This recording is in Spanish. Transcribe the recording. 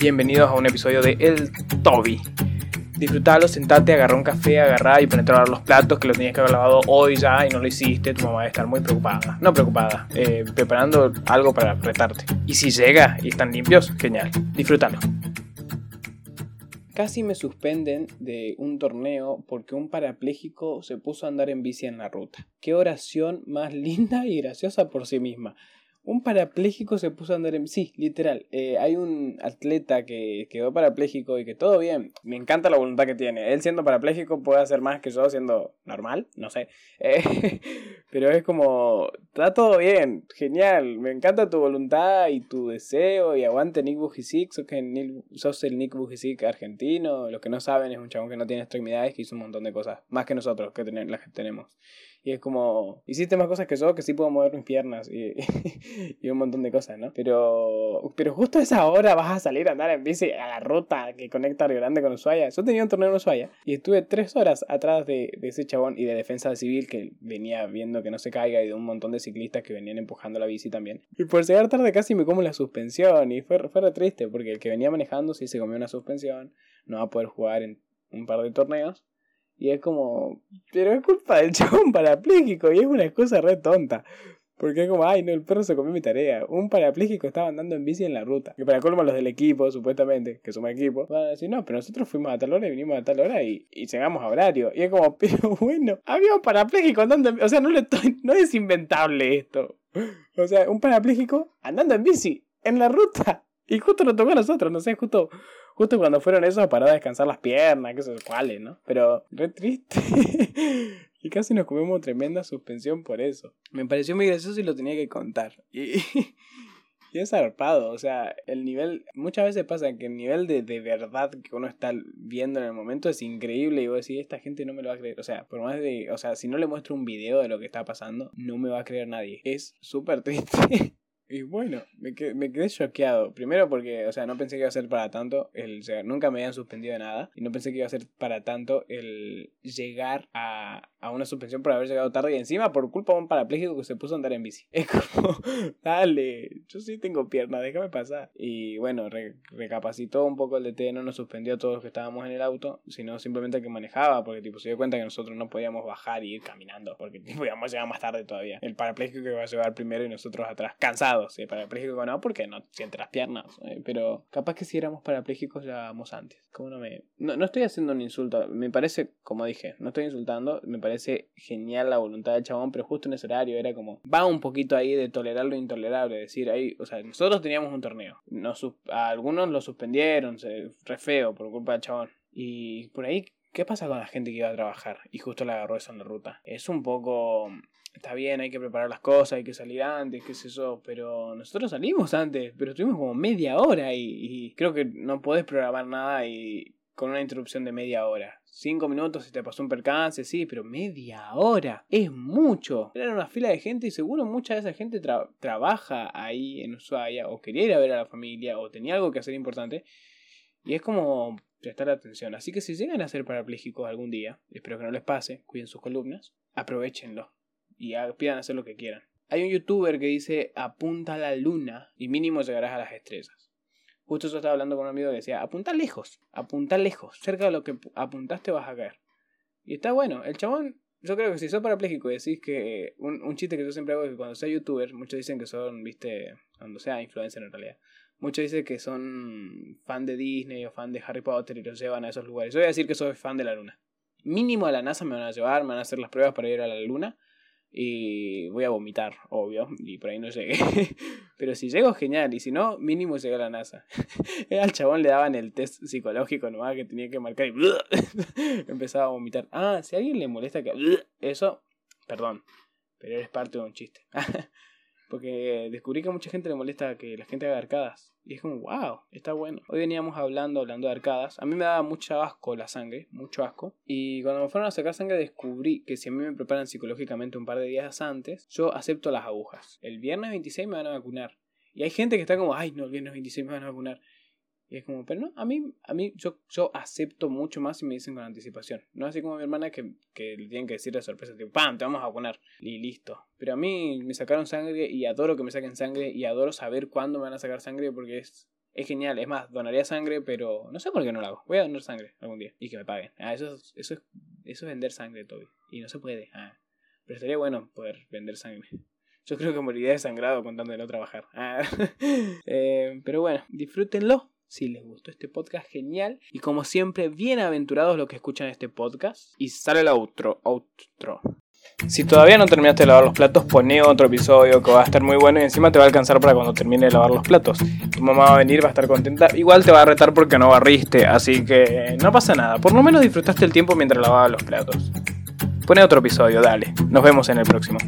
Bienvenidos a un episodio de El Toby. Disfrutalo, sentate, agarra un café, agarrá y ponete a lavar los platos que los tenías que haber lavado hoy ya y no lo hiciste. Tu mamá va a estar muy preocupada. No preocupada, eh, preparando algo para retarte. Y si llega y están limpios, genial. Disfrútalo. Casi me suspenden de un torneo porque un parapléjico se puso a andar en bici en la ruta. Qué oración más linda y graciosa por sí misma. Un parapléjico se puso a andar en... Sí, literal. Eh, hay un atleta que quedó parapléjico y que todo bien. Me encanta la voluntad que tiene. Él siendo parapléjico puede hacer más que yo siendo normal, no sé. Eh, pero es como... Está todo bien, genial. Me encanta tu voluntad y tu deseo y aguante Nick Bujicic. Sos, que sos el Nick Bujicic argentino. Los que no saben es un chabón que no tiene extremidades que hizo un montón de cosas. Más que nosotros que, las que tenemos. Y es como, hiciste más cosas que yo, que sí puedo mover mis piernas y, y un montón de cosas, ¿no? Pero, pero justo a esa hora vas a salir a andar en bici a la ruta que conecta Río Grande con Ushuaia. Yo tenía un torneo en Ushuaia y estuve tres horas atrás de, ese chabón y de defensa civil que venía viendo que no se caiga y de un montón de ciclistas que venían empujando la bici también. Y por llegar tarde casi me como la suspensión y fue, fue re triste porque el que venía manejando sí se comió una suspensión, no va a poder jugar en un par de torneos. Y es como, pero es culpa del chabón parapléjico y es una excusa re tonta. Porque es como, ay, no, el perro se comió mi tarea. Un parapléjico estaba andando en bici en la ruta. Que para colmo los del equipo, supuestamente, que somos equipo, van a decir, no, pero nosotros fuimos a tal hora y vinimos a tal hora y, y llegamos a horario. Y es como, pero bueno, había un parapléjico andando en. O sea, no, le no es inventable esto. O sea, un parapléjico andando en bici en la ruta. Y justo nos tocó a nosotros, no sé, justo Justo cuando fueron esos para descansar las piernas, que sé cuáles, ¿no? Pero re triste. y casi nos comemos tremenda suspensión por eso. Me pareció muy gracioso y lo tenía que contar. Y, y es zarpado, o sea, el nivel, muchas veces pasa que el nivel de, de verdad que uno está viendo en el momento es increíble y vos decís, esta gente no me lo va a creer, o sea, por más de, o sea, si no le muestro un video de lo que está pasando, no me va a creer nadie. Es súper triste. Y bueno, me quedé, me quedé choqueado. Primero porque, o sea, no pensé que iba a ser para tanto. El, sea, nunca me habían suspendido de nada. Y no pensé que iba a ser para tanto el llegar a, a una suspensión por haber llegado tarde. Y encima por culpa de un parapléjico que se puso a andar en bici. Es como, dale, yo sí tengo pierna, déjame pasar. Y bueno, recapacitó un poco el DT. No nos suspendió a todos los que estábamos en el auto. Sino simplemente el que manejaba. Porque tipo se dio cuenta que nosotros no podíamos bajar y ir caminando. Porque tipo íbamos a llegar más tarde todavía. El parapléjico que iba a llevar primero y nosotros atrás. Cansados Sí, parapléjico no, porque no siente las piernas. Eh, pero capaz que si éramos parapléjicos ya vamos antes. ¿Cómo no me.? No, no estoy haciendo un insulto. Me parece, como dije, no estoy insultando. Me parece genial la voluntad del chabón, pero justo en ese horario era como. Va un poquito ahí de tolerar lo intolerable. decir, ahí. O sea, nosotros teníamos un torneo. Nos, a algunos lo suspendieron, se, re feo por culpa del chabón. Y por ahí ¿Qué pasa con la gente que iba a trabajar y justo le agarró eso en la ruta? Es un poco está bien, hay que preparar las cosas, hay que salir antes, qué sé yo, pero nosotros salimos antes, pero estuvimos como media hora y, creo que no podés programar nada y con una interrupción de media hora. Cinco minutos si te pasó un percance, sí, pero media hora es mucho. Era una fila de gente y seguro mucha de esa gente trabaja ahí en Ushuaia o quería ir a ver a la familia o tenía algo que hacer importante. Y es como prestar atención. Así que si llegan a ser parapléjicos algún día, espero que no les pase, cuiden sus columnas, aprovechenlo y pidan hacer lo que quieran. Hay un youtuber que dice apunta a la luna y mínimo llegarás a las estrellas. Justo yo estaba hablando con un amigo que decía apunta lejos, apunta lejos, cerca de lo que apuntaste vas a caer. Y está bueno, el chabón, yo creo que si sos parapléjico y decís que un, un chiste que yo siempre hago es que cuando sea youtuber, muchos dicen que son, viste, cuando sea influencer en realidad, muchos dicen que son fan de Disney o fan de Harry Potter y los llevan a esos lugares. Yo voy a decir que soy fan de la luna. Mínimo a la NASA me van a llevar, me van a hacer las pruebas para ir a la luna y voy a vomitar, obvio, y por ahí no llegué. Pero si llego, genial, y si no, mínimo llega a la NASA. Al chabón le daban el test psicológico nomás que tenía que marcar y empezaba a vomitar. Ah, si a alguien le molesta que... Eso, perdón, pero eres parte de un chiste. Porque descubrí que a mucha gente le molesta que la gente haga arcadas. Y es como, wow, está bueno. Hoy veníamos hablando, hablando de arcadas. A mí me daba mucho asco la sangre, mucho asco. Y cuando me fueron a sacar sangre descubrí que si a mí me preparan psicológicamente un par de días antes, yo acepto las agujas. El viernes 26 me van a vacunar. Y hay gente que está como, ay, no, el viernes 26 me van a vacunar. Y es como, pero no, a mí, a mí yo, yo acepto mucho más si me dicen con anticipación. No así como mi hermana que, que le tienen que decir de sorpresa, tipo, ¡pam! Te vamos a poner. Y listo. Pero a mí me sacaron sangre y adoro que me saquen sangre y adoro saber cuándo me van a sacar sangre porque es Es genial, es más, donaría sangre, pero no sé por qué no lo hago. Voy a donar sangre algún día y que me paguen. Ah, eso, es, eso, es, eso es vender sangre, Toby. Y no se puede. Ah, pero estaría bueno poder vender sangre. Yo creo que moriría desangrado con tanto de trabajar. Ah, eh, pero bueno, disfrútenlo. Si les gustó este podcast, genial. Y como siempre, bienaventurados los que escuchan este podcast. Y sale el outro. Outro. Si todavía no terminaste de lavar los platos, poné otro episodio que va a estar muy bueno y encima te va a alcanzar para cuando termine de lavar los platos. Tu mamá va a venir, va a estar contenta. Igual te va a retar porque no barriste, así que no pasa nada. Por lo menos disfrutaste el tiempo mientras lavaba los platos. Pone otro episodio, dale. Nos vemos en el próximo.